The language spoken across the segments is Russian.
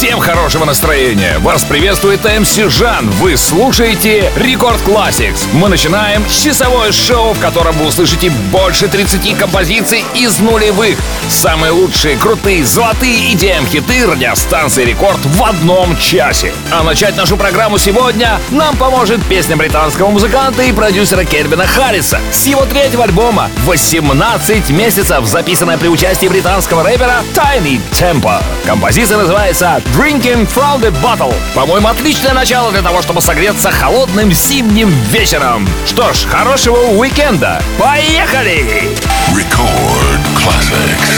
Всем хорошего настроения! Вас приветствует MC Жан. Вы слушаете Рекорд Classix. Мы начинаем часовое шоу, в котором вы услышите больше 30 композиций из нулевых. Самые лучшие, крутые, золотые идеям хиты радиостанции Рекорд в одном часе. А начать нашу программу сегодня нам поможет песня британского музыканта и продюсера Кельвина Харриса с его третьего альбома «18 месяцев», записанная при участии британского рэпера Tiny Tempo. Композиция называется Drinking from the Bottle. По-моему, отличное начало для того, чтобы согреться холодным зимним вечером. Что ж, хорошего уикенда. Поехали! Record Classics.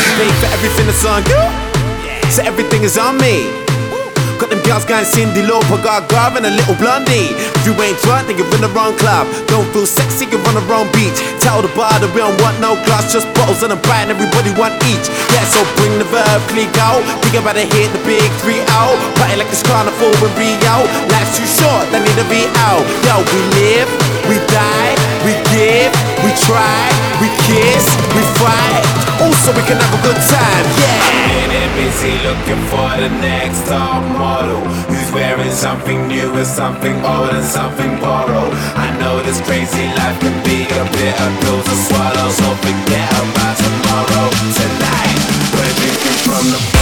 Everything that's on you. So everything is on me. Got them girls going Cindy Lauper, got Garv and a little blondie. If you ain't drunk, then you're in the wrong club. Don't feel sexy, you're on the wrong beach. Tell the bar that we don't want no glass, just bottles and a bite, and everybody want each. Yeah, so bring the verb, click out. Think about to hit the big three out. Party like it's carnival in Rio. Life's too short, they need to be out. Yo, we live, we die, we give, we try, we kiss, we fight. Also, we can have a good time, yeah. Busy looking for the next top model. Who's wearing something new and something old and something borrowed? I know this crazy life can be a bitter pill to swallow So forget about tomorrow. Tonight, we're drinking from the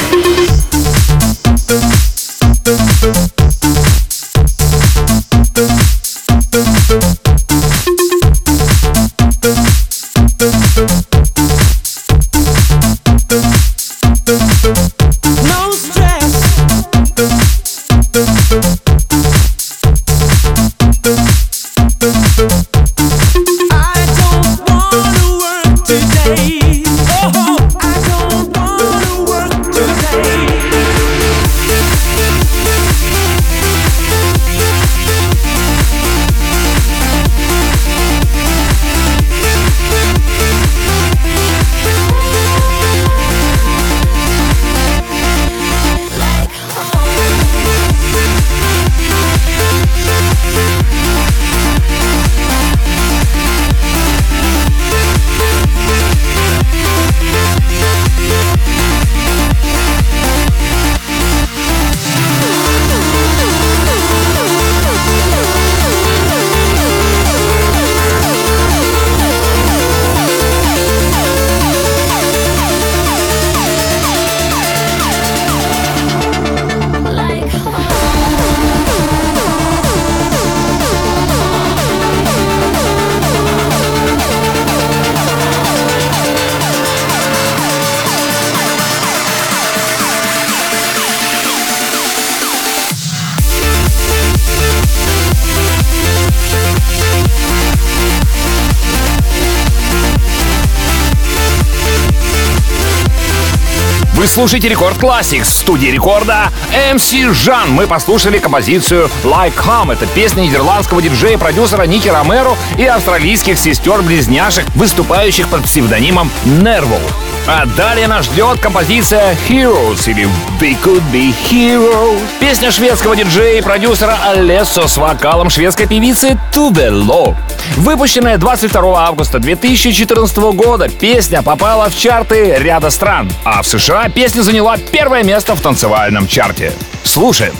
слушаете Рекорд Classics в студии рекорда MC Жан. Мы послушали композицию Like Hum. Это песня нидерландского диджея продюсера Ники Ромеро и австралийских сестер-близняшек, выступающих под псевдонимом Nervo. А далее нас ждет композиция Heroes или They Could Be Heroes. Песня шведского диджея и продюсера Алессо с вокалом шведской певицы Тувело. Выпущенная 22 августа 2014 года, песня попала в чарты ряда стран, а в США песня заняла первое место в танцевальном чарте. Слушаем.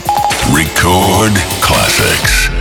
Record Classics.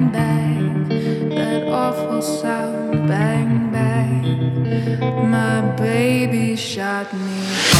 My baby shot me.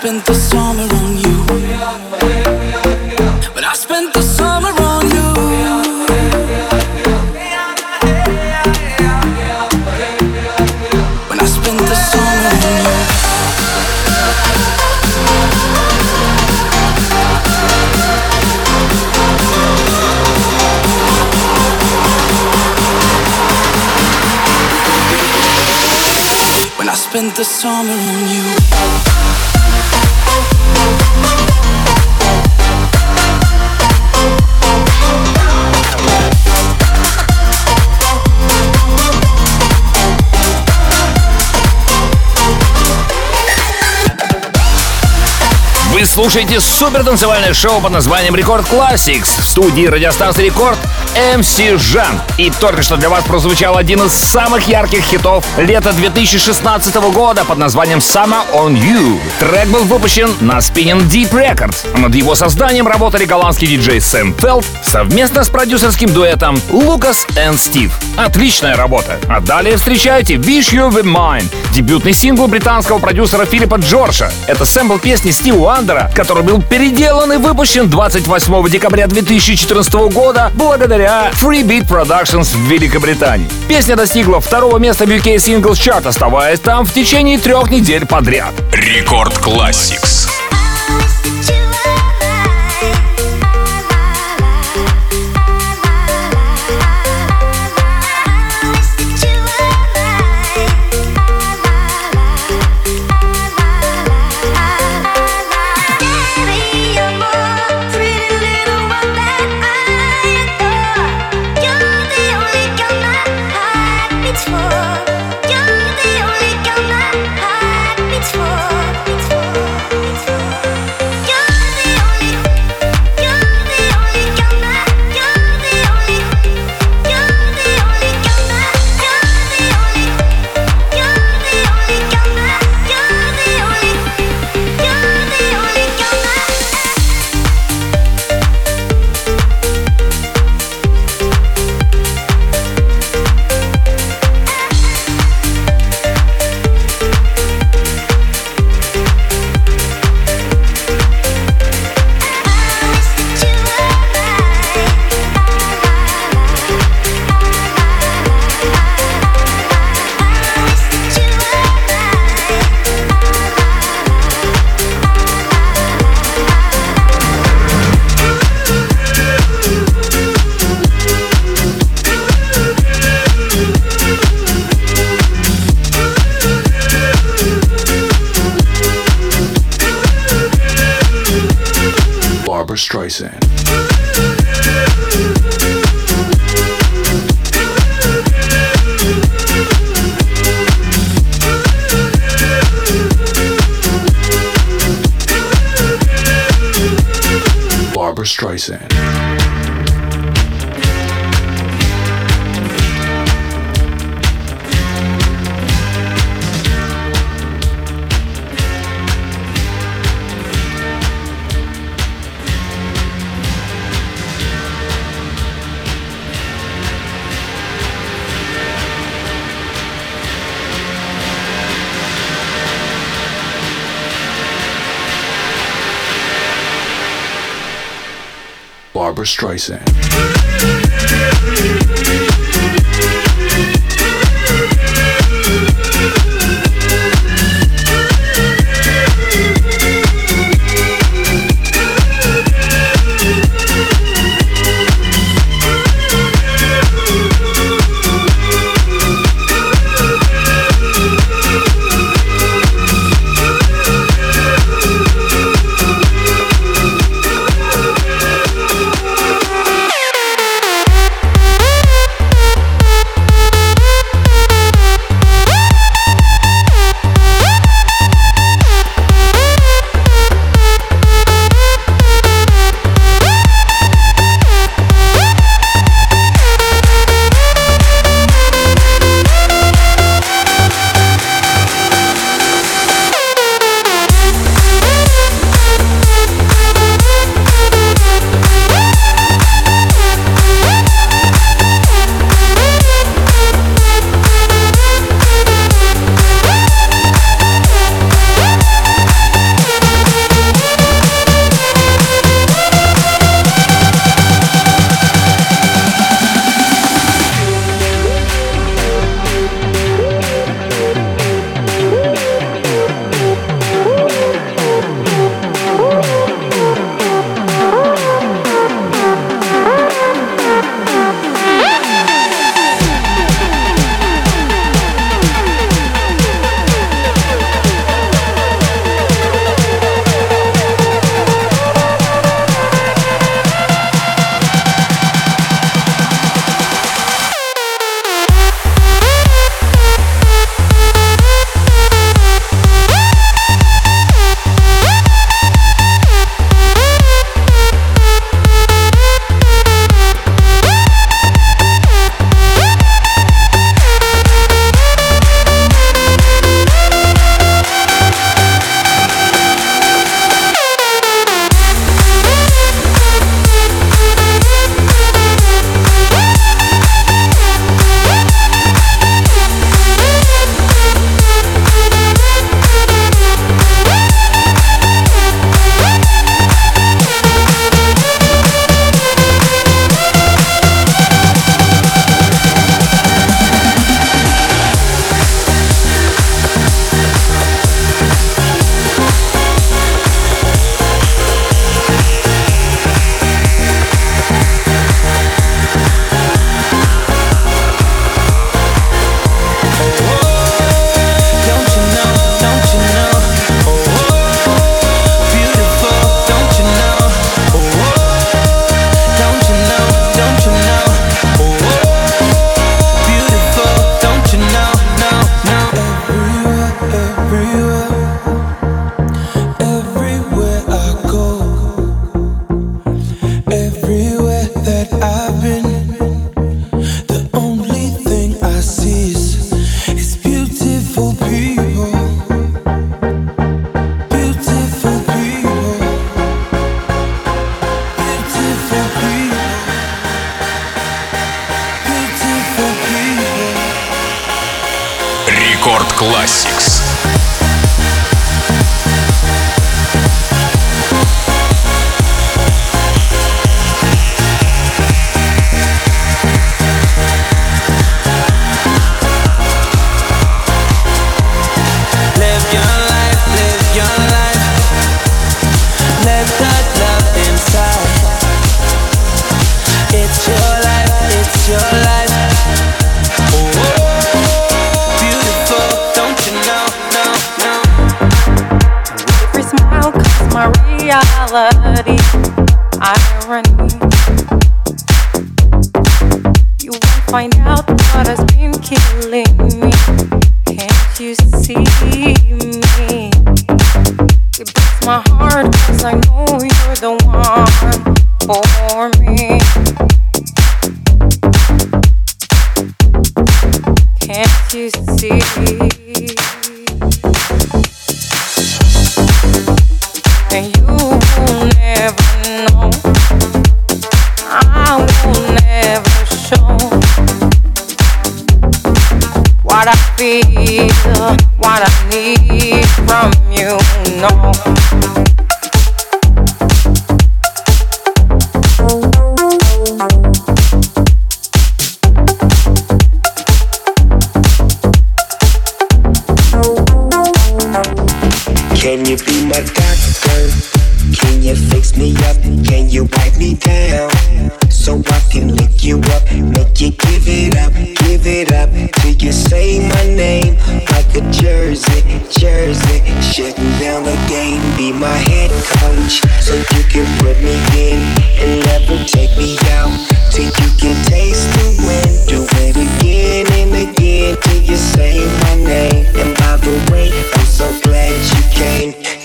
Spent the summer on you. When I spent the summer on you. When I spent the summer on you. When I spent the summer Вы слушаете супер танцевальное шоу под названием Рекорд Classics в студии радиостанции Рекорд MC Жан. И только что для вас прозвучал один из самых ярких хитов лета 2016 года под названием Summer on You. Трек был выпущен на Spinning Deep Records. Над его созданием работали голландский диджей Сэм Фелд совместно с продюсерским дуэтом Лукас и Стив. Отличная работа. А далее встречайте Wish You Were Mine, дебютный сингл британского продюсера Филиппа Джорджа. Это сэмпл песни Стива Уандера, который был переделан и выпущен 28 декабря 2014 года благодаря Free Beat Productions в Великобритании. Песня достигла второго места в UK Singles Chart, оставаясь там в течение трех недель подряд. Рекорд Classics. Barbara Streisand.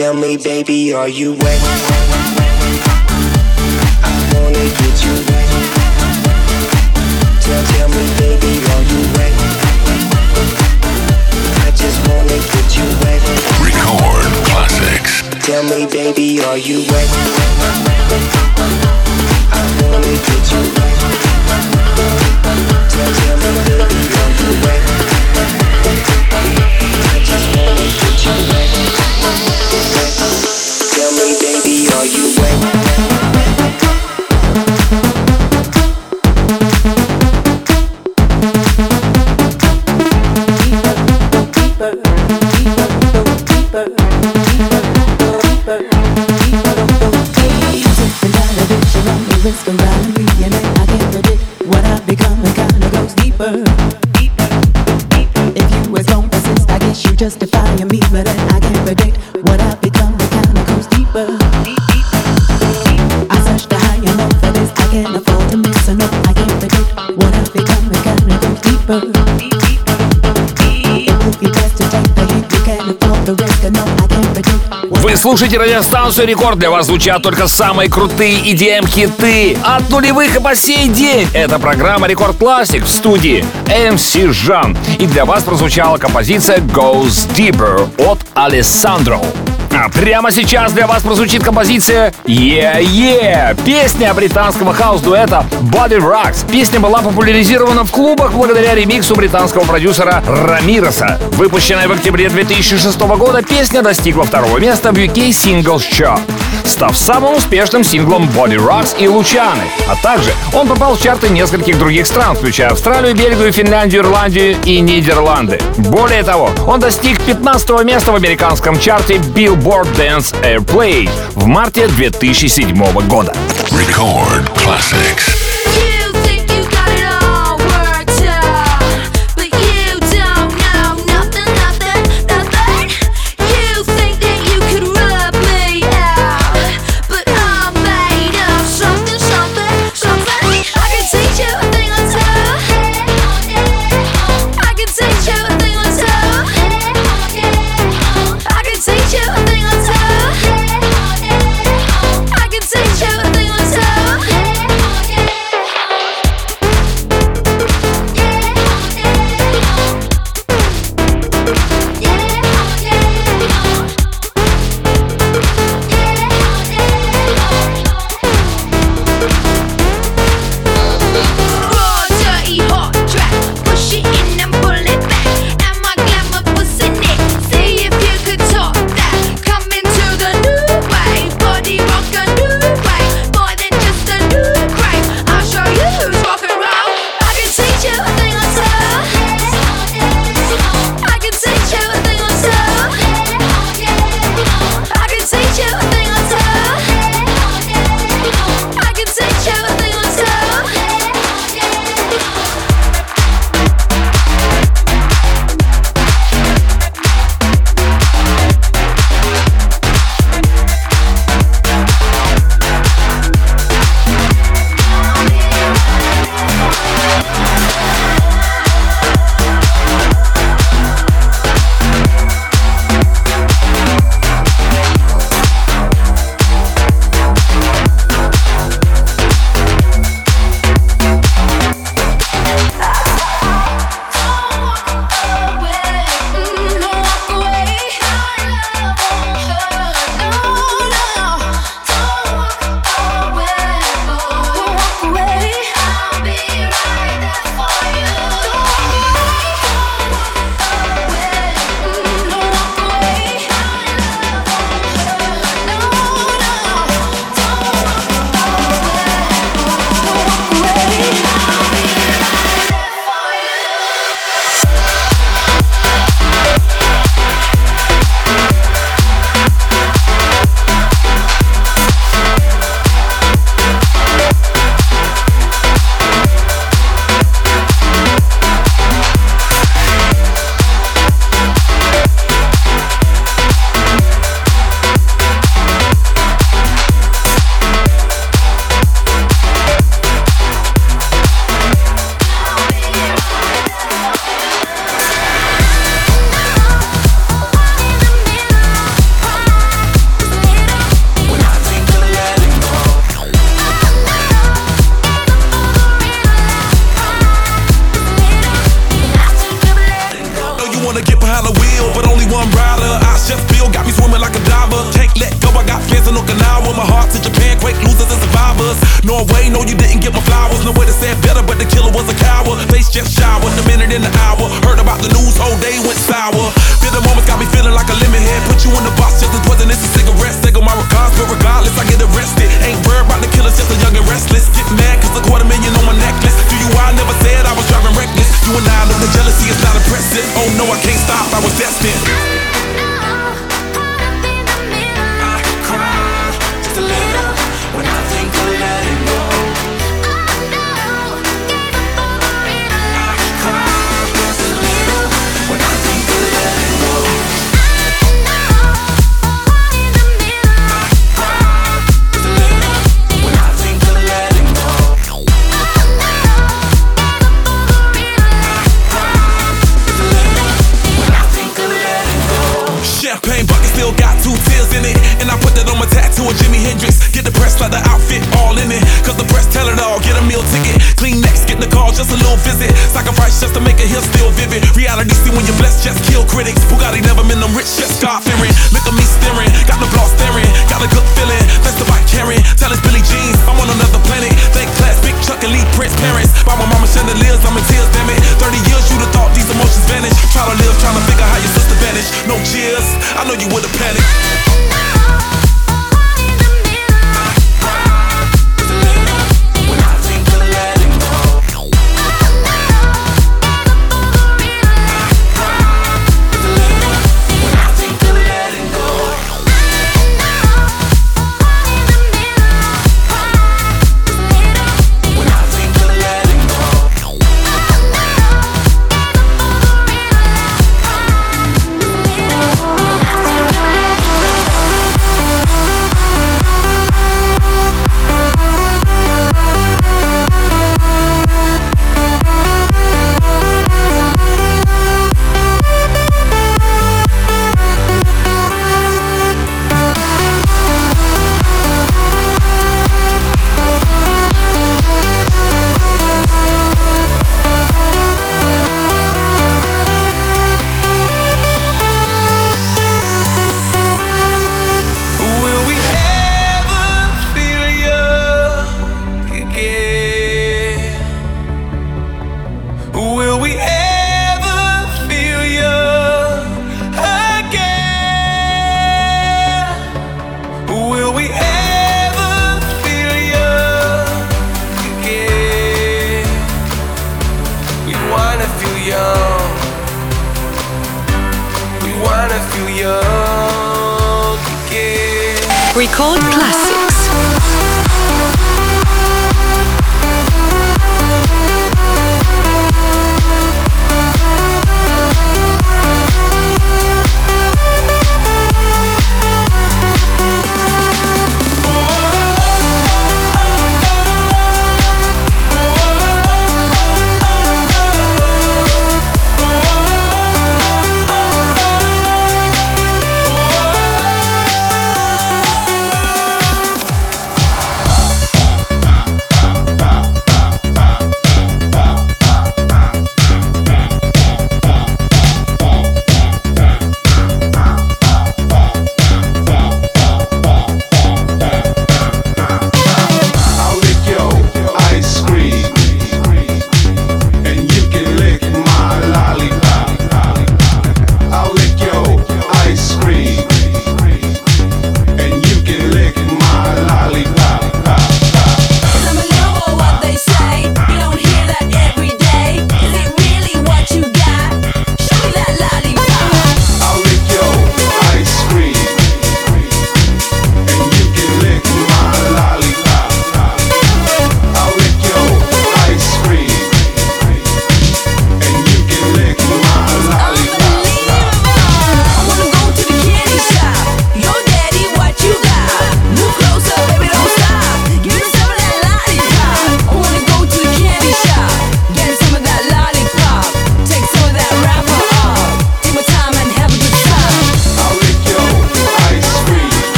Are you wet? I wanna get you wet. Tell, tell me, baby, are you wet? I just wanna get you wet. Record classics. Tell me, baby, are you wet? I wanna get you wet. Tell, tell me, baby, are you wet? you wait. Слушаете радиостанцию Рекорд. Для вас звучат только самые крутые EDM-хиты от нулевых и по сей день. Это программа Рекорд Classic в студии MC Жан. И для вас прозвучала композиция Goes Deeper от Алессандро. А прямо сейчас для вас прозвучит композиция Yeah Yeah, песня британского хаус-дуэта Body Rocks. Песня была популяризирована в клубах благодаря ремиксу британского продюсера Рамироса. Выпущенная в октябре 2006 года, песня достигла второго места в UK Singles Chart, став самым успешным синглом Body Rocks и Лучаны. А также он попал в чарты нескольких других стран, включая Австралию, Бельгию, Финляндию, Ирландию и Нидерланды. Более того, он достиг 15 места в американском чарте Billboard Dance Airplay в марте 2007 года. Record classics.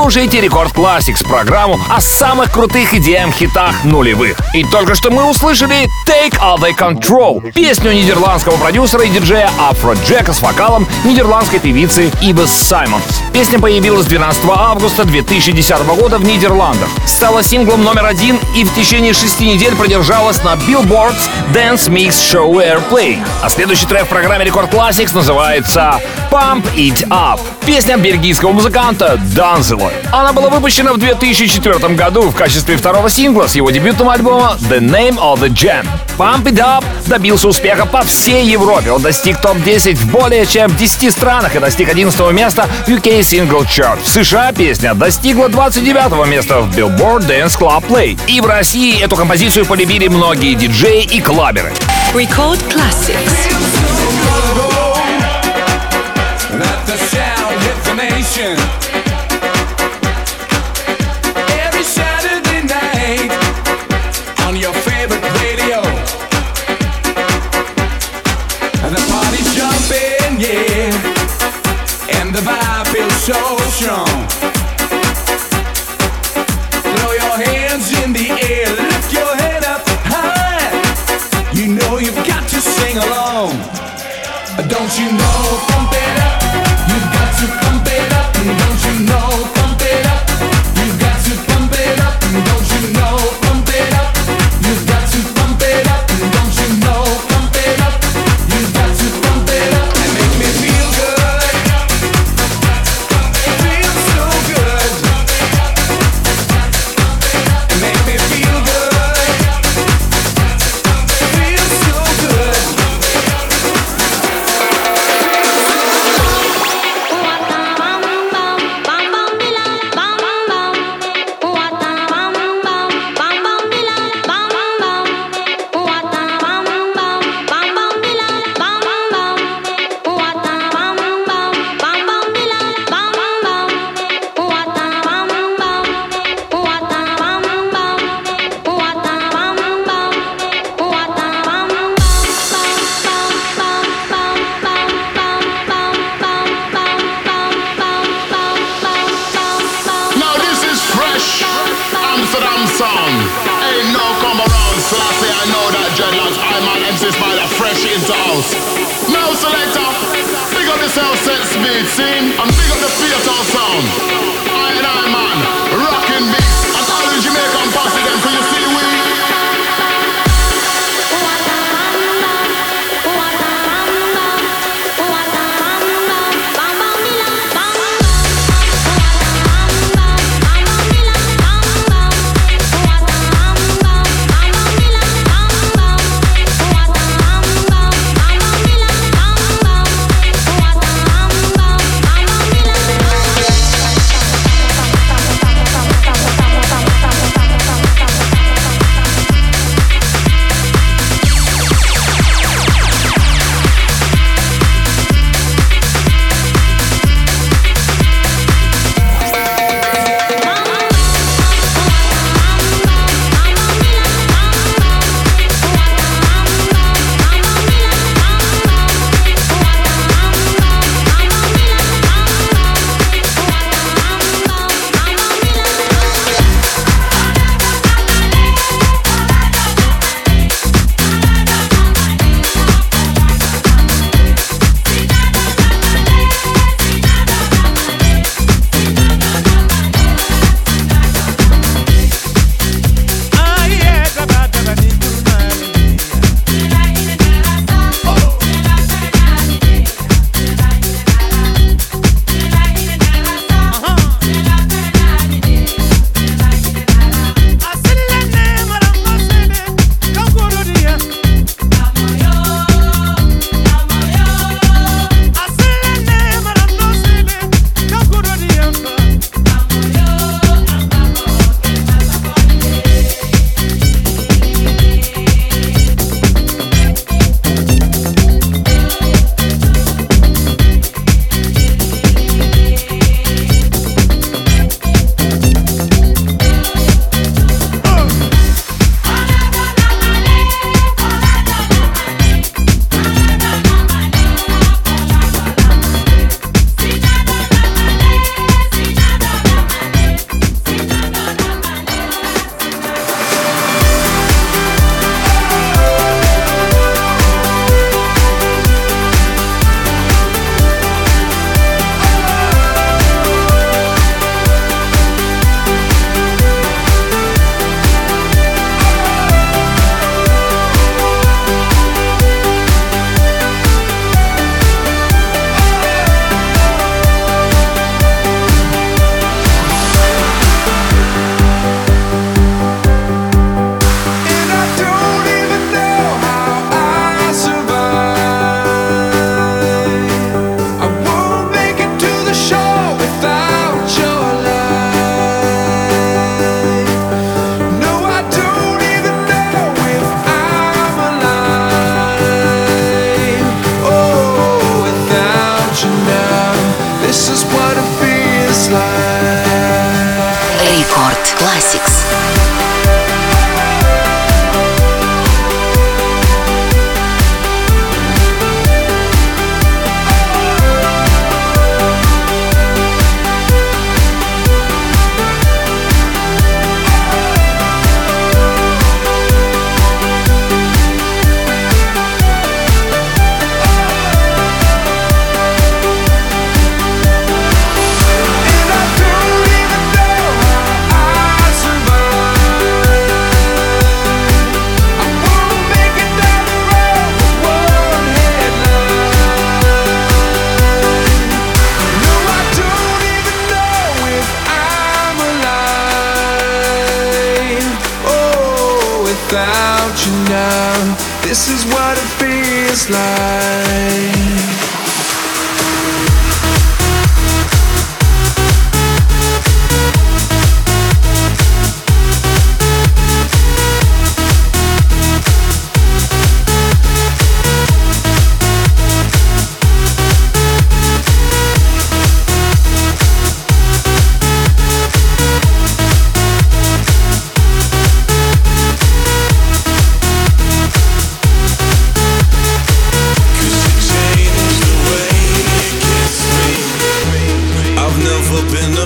Слушаете Рекорд Classix, программу о самых крутых EDM хитах нулевых. И только что мы услышали Take Over Control, песню нидерландского продюсера и диджея Афроджека с вокалом нидерландской певицы Евы Саймонс. Песня появилась 12 августа 2010 года в Нидерландах. Стала синглом номер один и в течение шести недель продержалась на Billboard Dance Mix Show Airplay. А следующий трек в программе Рекорд Classix называется Pump It Up. Песня бельгийского музыканта Данзела. Она была выпущена в 2004 году в качестве второго сингла с его дебютного альбома The Name of the Jam. Pump It Up добился успеха по всей Европе. Он достиг топ-10 в более чем 10 странах и достиг 11 места в UK Single Chart. В США песня достигла 29 места в Billboard Dance Club Play. И в России эту композицию полюбили многие диджеи и клаберы. Record Classics. Let the sound hit the nation.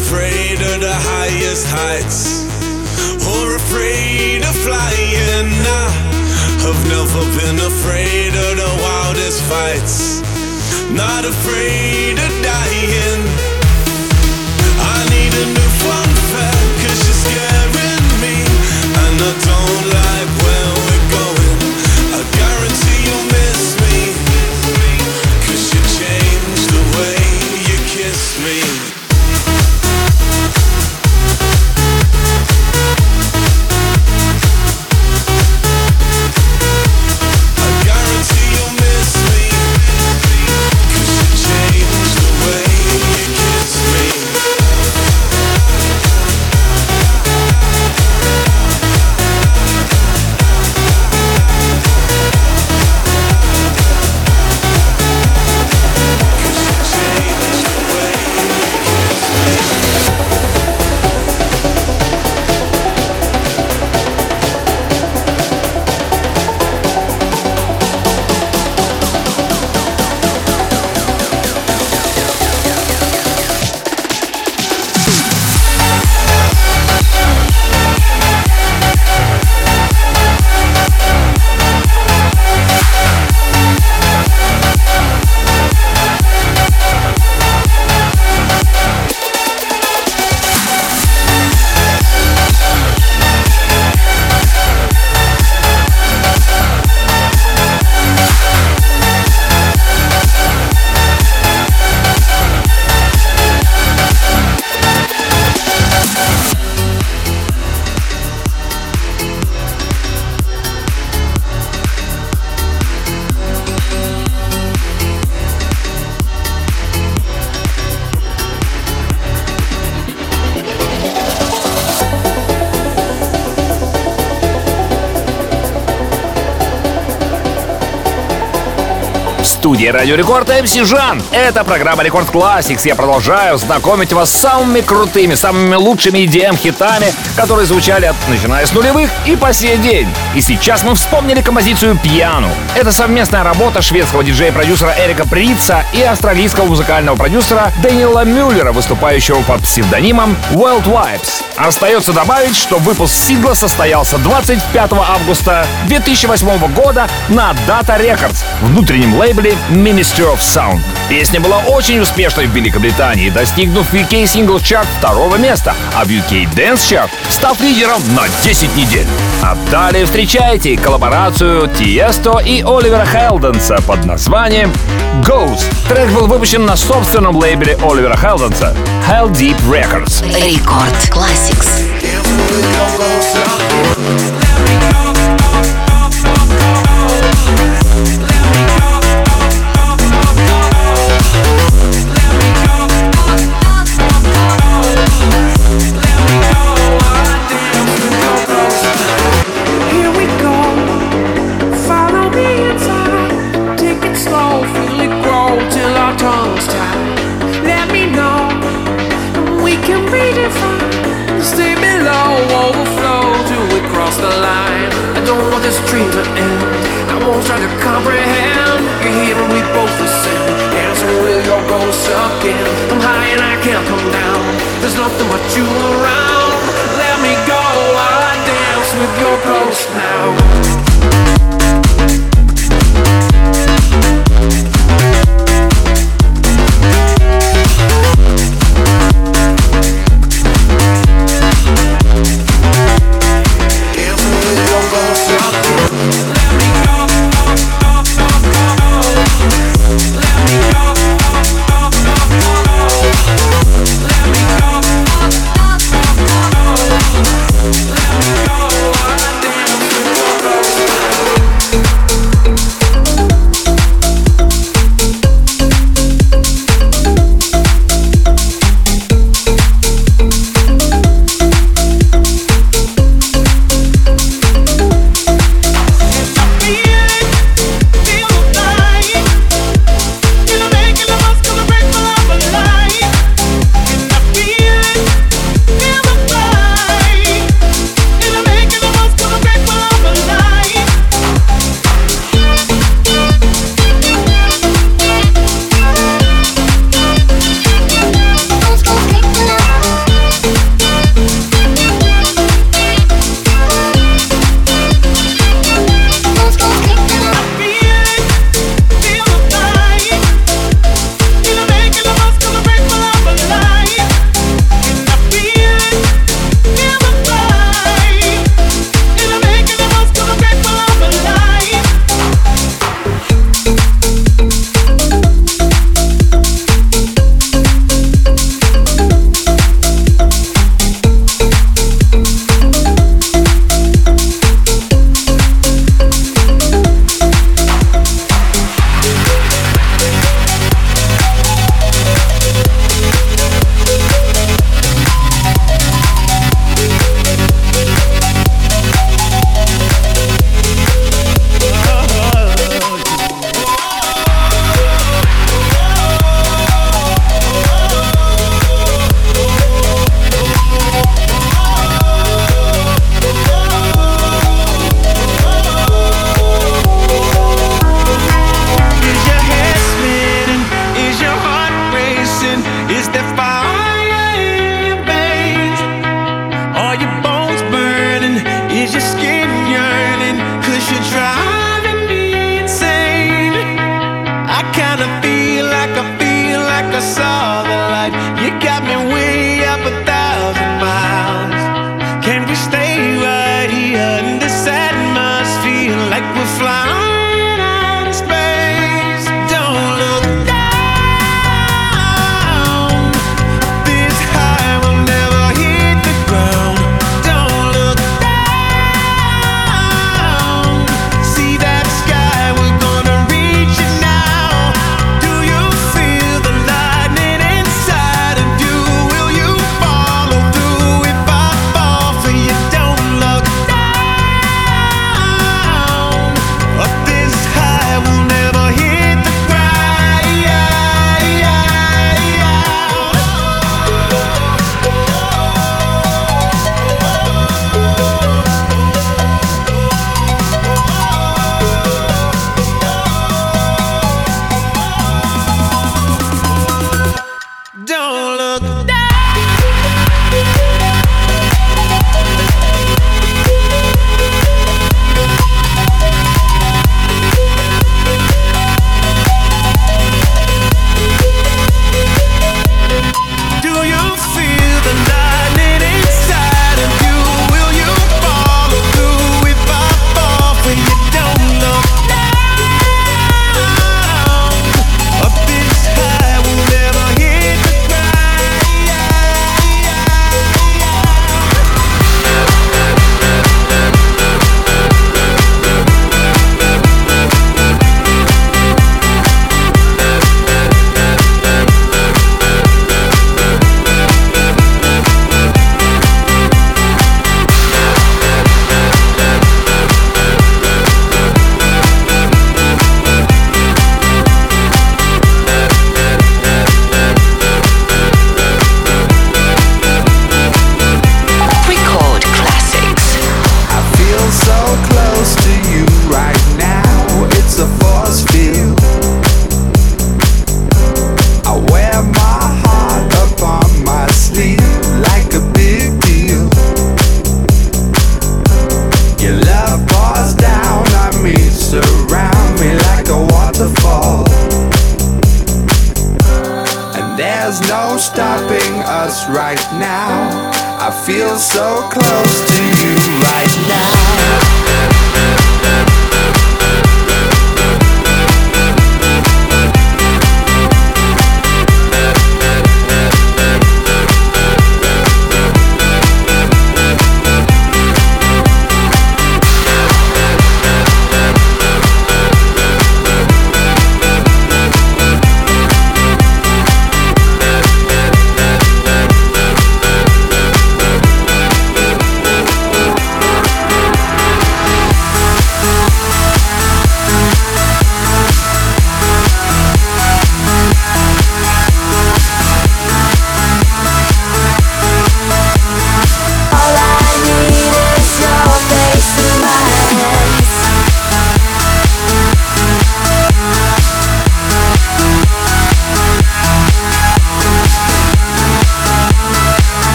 Afraid of the highest heights or afraid of flying. I've never been afraid of the wildest fights, not afraid of dying. I need a new fun fact, cause you're scaring me, and I don't like студии Радио Рекорд МС Жан. Это программа Рекорд Classics. Я продолжаю знакомить вас с самыми крутыми, самыми лучшими EDM-хитами, которые звучали от, начиная с нулевых и по сей день. И сейчас мы вспомнили композицию «Пьяну». Это совместная работа шведского диджея-продюсера Эрика Прица и австралийского музыкального продюсера Дэниела Мюллера, выступающего под псевдонимом World Vibes. Остается добавить, что выпуск сингла состоялся 25 августа 2008 года на Data Records, внутреннем лейбле Ministry of Sound. Песня была очень успешной в Великобритании, достигнув UK Singles Chart второго места, а в UK Dance Chart став лидером на 10 недель. А далее встречайте коллаборацию Тиесто и Оливера Хелденса под названием Ghost. Трек был выпущен на собственном лейбле Оливера Хелденса Hell Deep Records. Рекорд Classics. Nothing but you around. Let me go. I dance with your ghost now.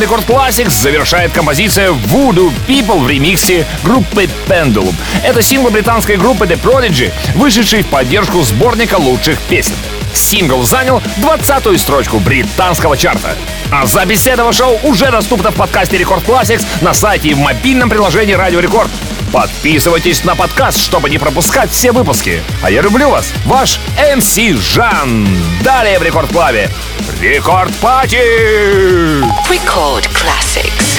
Рекорд Classix завершает композиция Voodoo People в ремиксе группы Pendulum. Это сингл британской группы The Prodigy, вышедший в поддержку сборника лучших песен. Сингл занял 20-ю строчку британского чарта. А запись этого шоу уже доступна в подкасте Рекорд Classix на сайте и в мобильном приложении Радио Рекорд. Подписывайтесь на подкаст, чтобы не пропускать все выпуски. А я люблю вас, ваш MC Жан. Далее в Рекорд Клабе. Рекорд Пати! Record Classics.